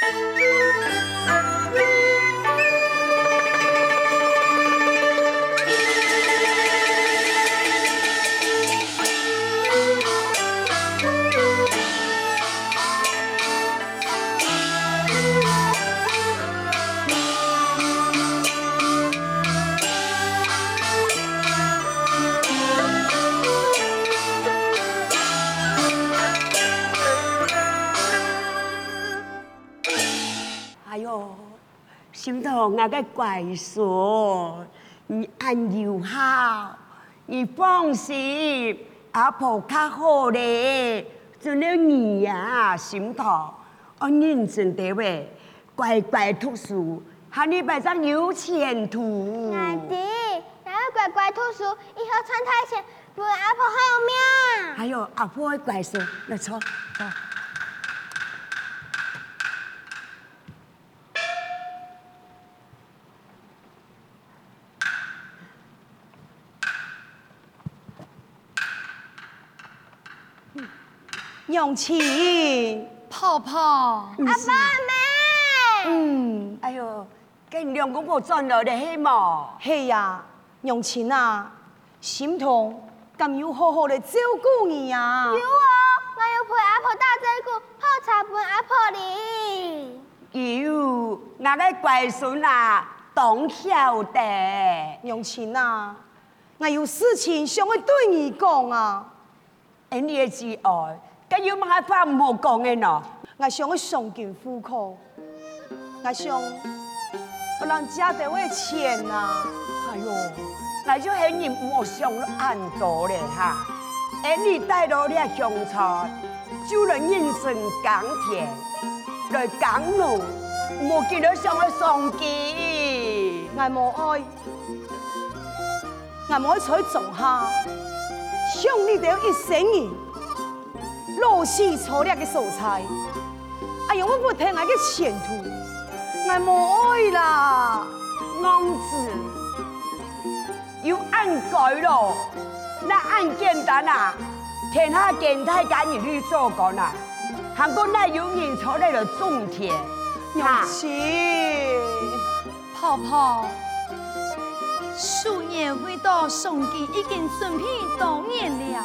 我个乖孙，你安又好，你放心，阿婆较好咧。做了你呀，心头，我认真的喂，乖乖读书，哈你摆上有前途。阿弟，要乖乖读书，以后穿太前，不阿婆好命。还有阿婆的乖孙，来坐，坐。永琴，婆婆，阿爸妹，嗯，哎呦，跟两公婆转了的嘿嘛，嘿呀，娘亲啊，心痛，敢有好好的照顾你呀？有哦，我要陪阿婆打这个泡茶陪阿婆哩。有，我的乖孙啊，懂晓得。娘亲啊，我有事情想要对你讲啊，哎，你也知爱。咁有乜话唔好讲嘅喏？我想要上进户口，我想不能借得我钱呐。哎呦，那就系你莫想按多咧哈！哎，你带到啲香菜，就能人生耕田，来耕农，莫见到想要上进。我冇爱，我冇爱在种下，想你哋一生儿。老是粗劣的素材，哎呀，我不听我的前途，我无爱啦，公子，要按改咯，那按简单啊，天下简单敢于去做工啦，韩国那有人出来了种田，哈，是，婆婆，数年未到送给已经准备多年了。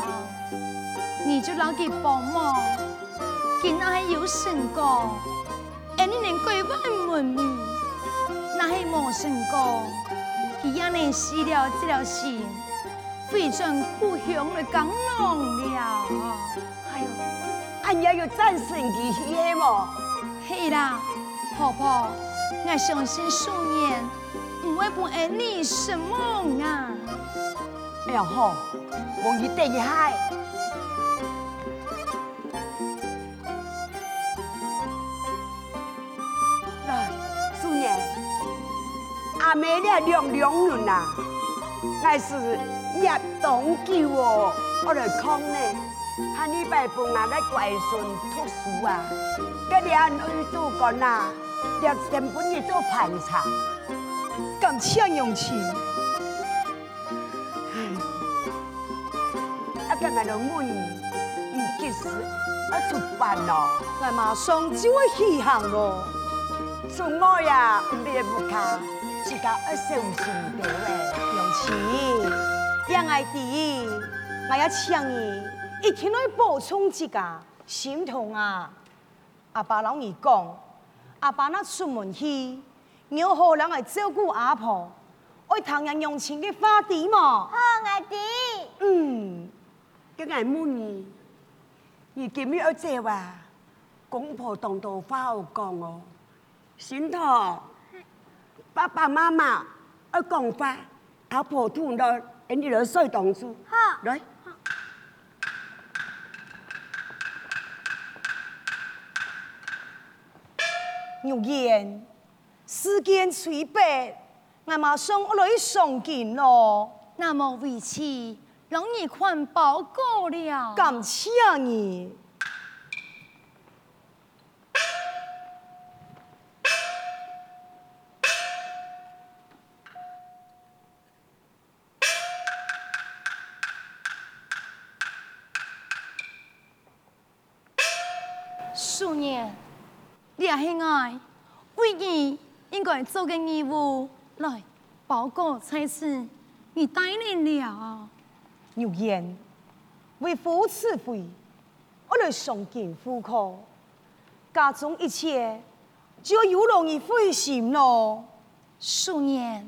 你就让佢帮忙，见那系有成果，而你能归还门面，那系冇成果，佢也能死了这条心，回转故乡来耕农了。哎呦，俺也有战胜佢系么？系啦，婆婆，俺相信数年不会不爱你什么啊。哎呀好，我一定系。没了两两人呐，那是叶东救我，我来看呢。哈，你拜奉俺个乖孙读书啊，个两女做工呐，要全部你做盘查，感谢用情。啊，刚才都问你，你几时要出班咯？我马上就会起航咯。做我呀，别不卡。自家一生心的喂，永琪，两爱弟，我要请你一天来补充自家心痛啊！阿爸老你讲，阿爸那出门去，要好人来照顾阿婆，爱唐人用钱的话题嘛？好爱弟，嗯，跟爱母你，你今日要这话，公婆当道话好讲哦，心痛。爸爸妈妈要讲话，阿婆听到，你来说当主。好，来。牛言，时间催迫，我马上我来上京咯。那么为此，让你看报告了。感谢你。该做个义务来报告差事，你答应了。有言为父赐妃，我来上京赴考，家中一切就有劳你费心咯。素年，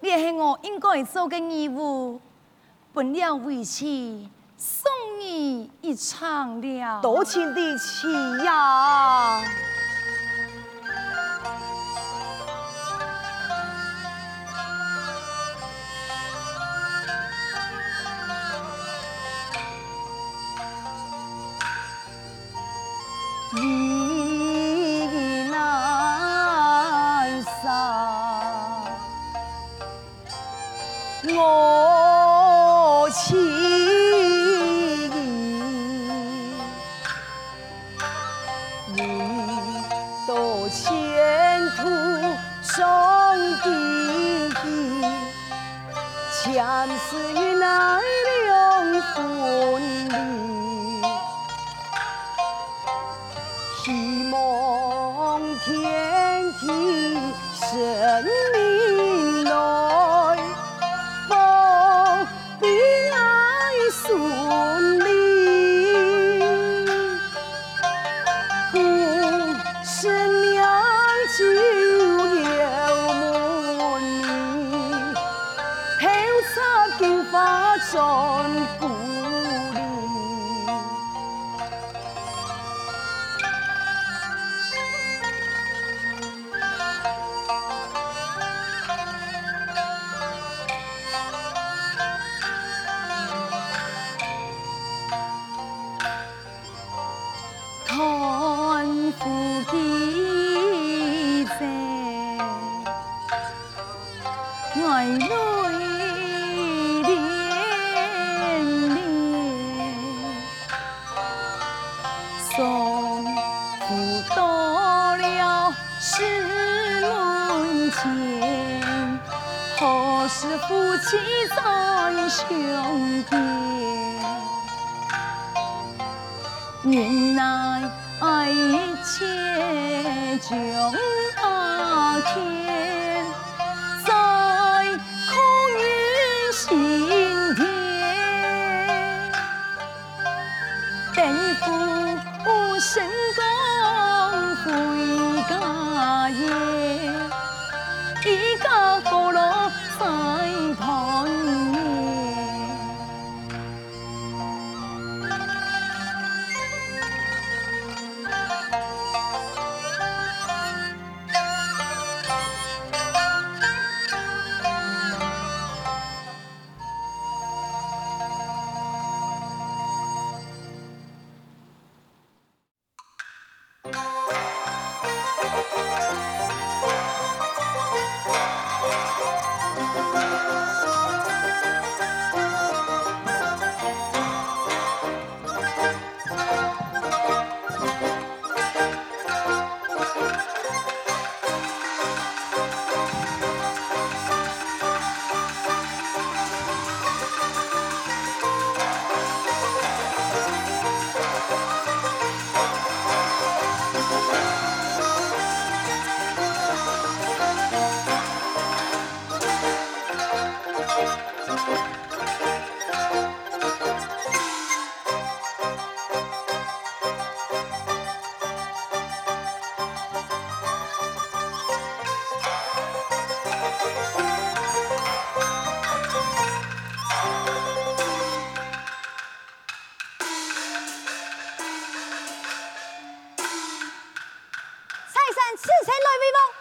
你也是我应该做个义务，本了为妻。送你一场了，多情的妻呀！ สีไหนนิ 是谁来威风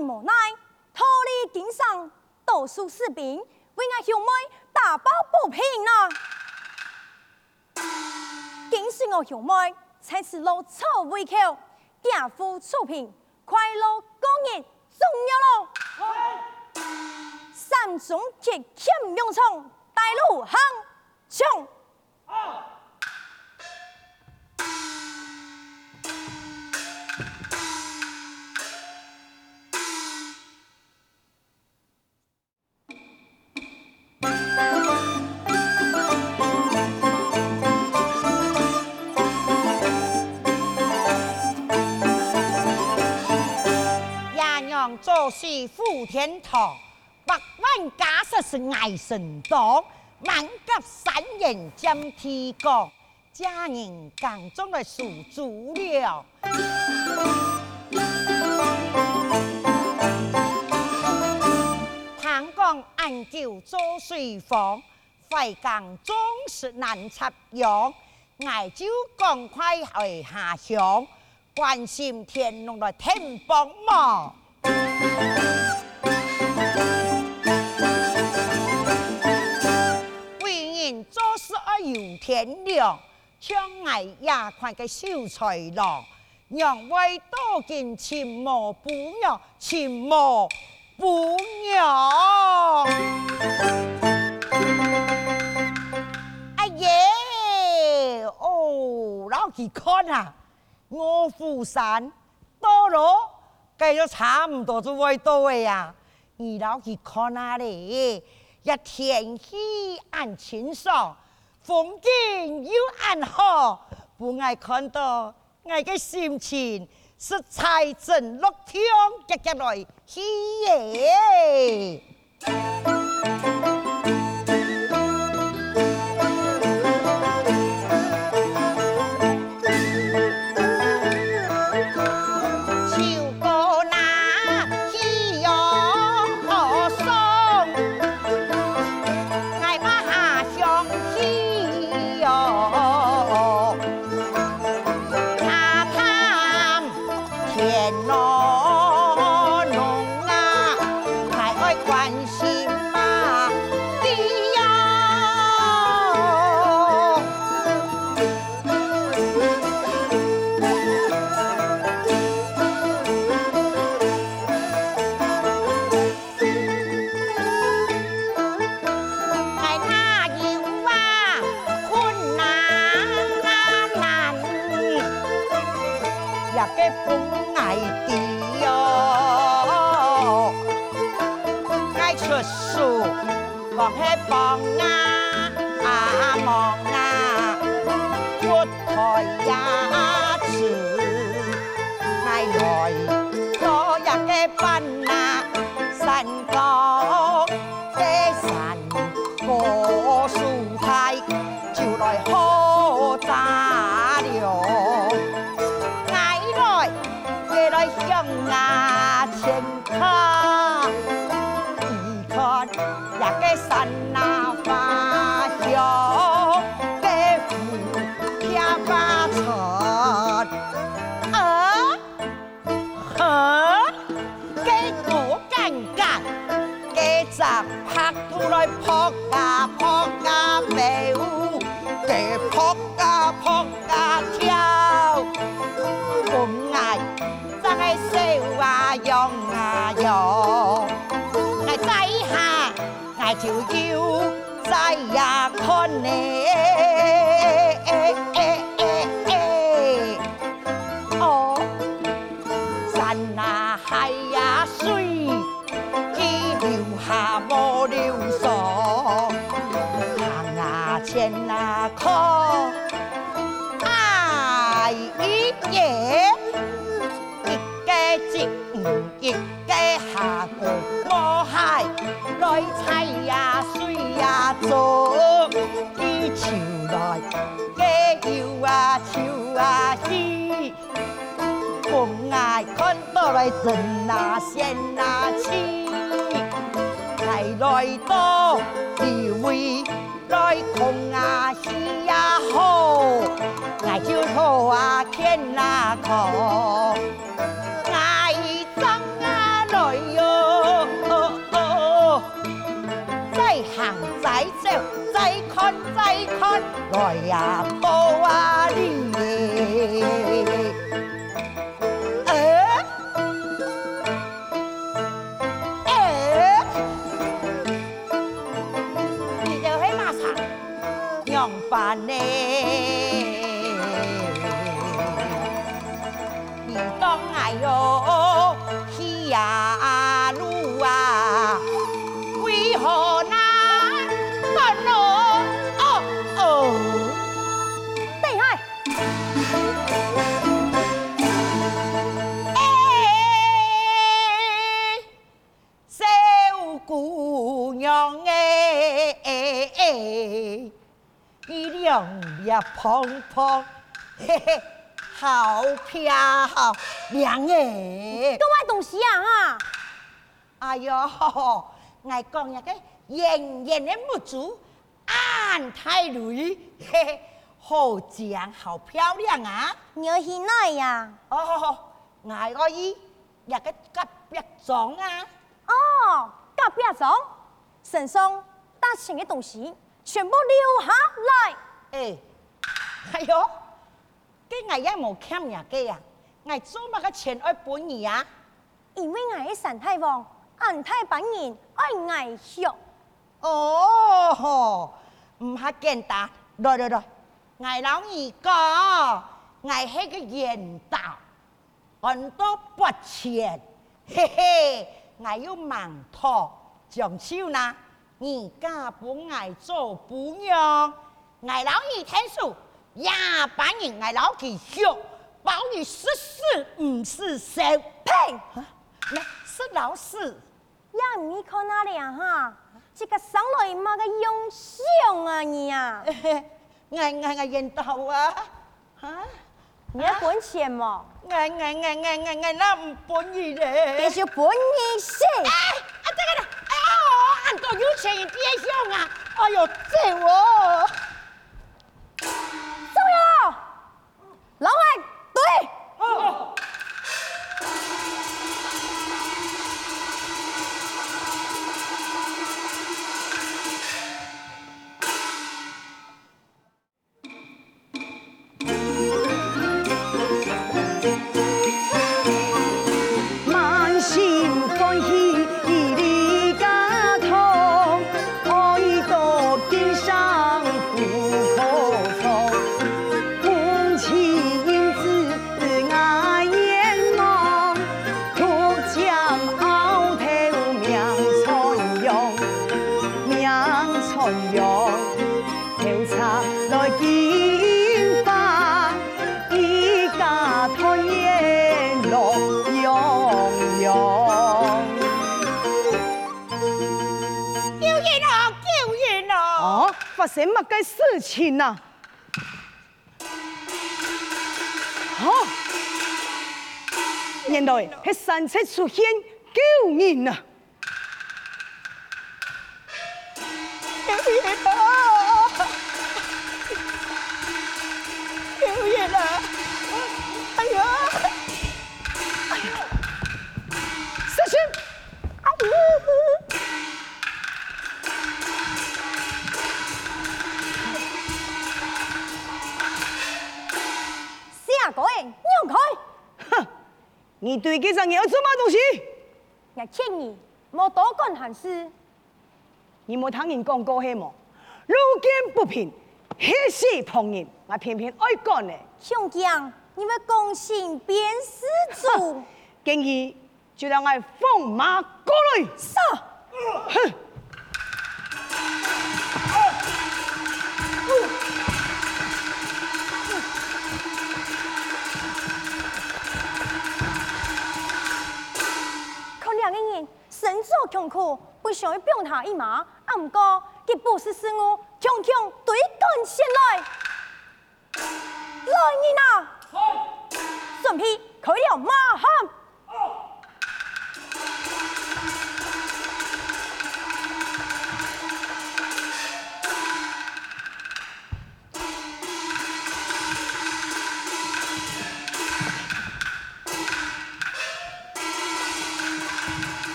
无奈，脱离经商，多数士兵为俺兄妹打抱不平啊！今时我兄妹才是老臭胃口，家父出平，快乐过日重要咯。山中铁剑勇冲，带路行冲。做事负天堂，百万家室是爱神当，万甲三人将提纲，家人间中来数足了。唐江暗九做水房，淮江总是难插秧，爱就赶快回下乡，关心天龙来添帮忙。为人做事要有天良，像爱亚宽个秀才郎，让为多见秦某不妙，秦某不妙。哎耶，哦，老几看啊，我富山多罗。计咗差唔多就会到嘅呀，二老去看哪里？一天气暗清爽，风景又暗好，不爱看到爱个心情是财神乐天，接接来喜耶。啊前啊靠，哎耶，一个接一个下过我海来采。做伊树来，加油啊，树啊喜，风爱看到来真啊仙啊气，来来到地位在空啊戏呀好来就头啊天啊客啊来啊嘴哟再行再走再看再看来呀抱啊你胖胖，嘿嘿，好漂亮哎！都买东西啊哈！哎呦，爱讲一个圆圆的木珠，安太雷，嘿嘿，好正，好漂亮啊！你要去哪呀？哦，爱个伊一个隔壁装啊！哦，隔壁装，身上带钱的东西全部留下来。哎，哎呦，这爱也冇欠人家啊！爱做乜个钱爱本你啊？因为我是三太王，俺太本人爱爱惜。哦，唔系简单，来来来，爱老二讲，爱迄个缘道，很多不钱，嘿嘿，爱要盲托，讲笑呢，你家本爱做不样，爱老二听数，也把人爱老几笑，保你十事唔是小屁，咩是老师？呀，你看哪里啊哈？这个上来嘛个用相啊你啊！爱爱爱缘道啊！啊！你要本钱嘛？爱爱爱爱爱爱那唔本意嘞！别说本意是。哎，啊这个呢，哎哦，俺都有钱别想啊！哎呦，这我什么个事情啊？哦，原来系神迹出现救人啊！救人啊！你对这张要做嘛东西？我劝你莫多管闲事。你莫听人讲过黑么？路见不平，血气碰人，我偏偏爱讲呢。兄长，你们公信便是主。建议就让我放马过来。杀。哼！身作穷苦，不想要帮他一马，啊唔过佢不是事我，强强对干起来。来人啊！准备开了马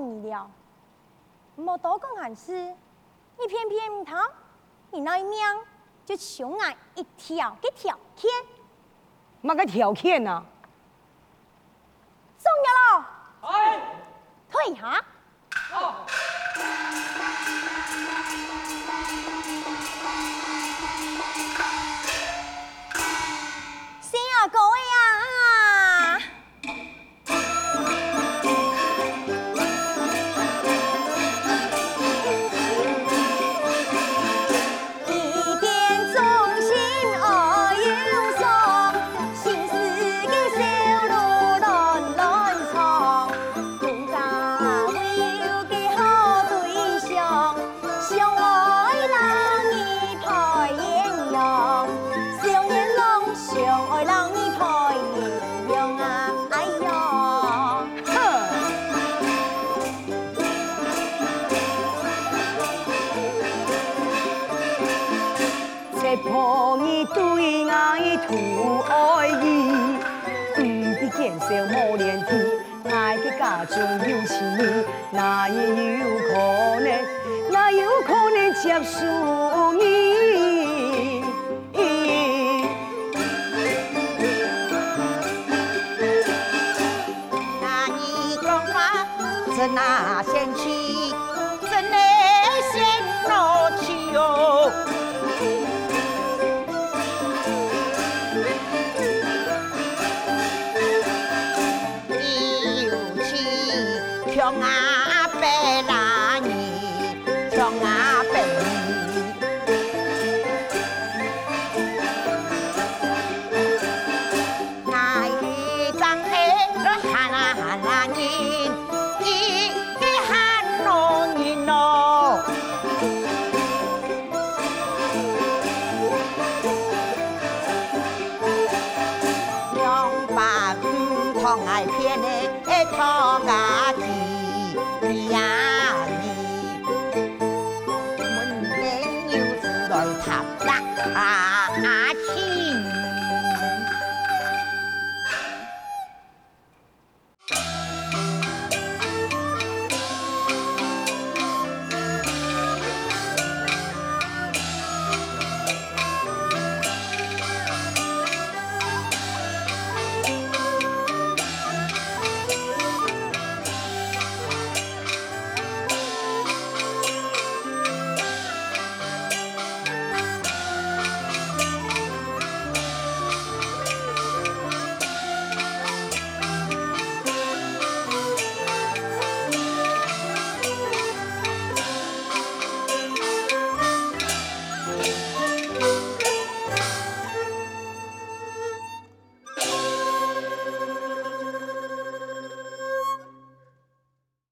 你了，莫多讲闲事，你偏偏唔听，你那一命就求俺一条给条件，乜个条件啊？的家中有情，哪有可能，哪有可能接受 평화 빼라.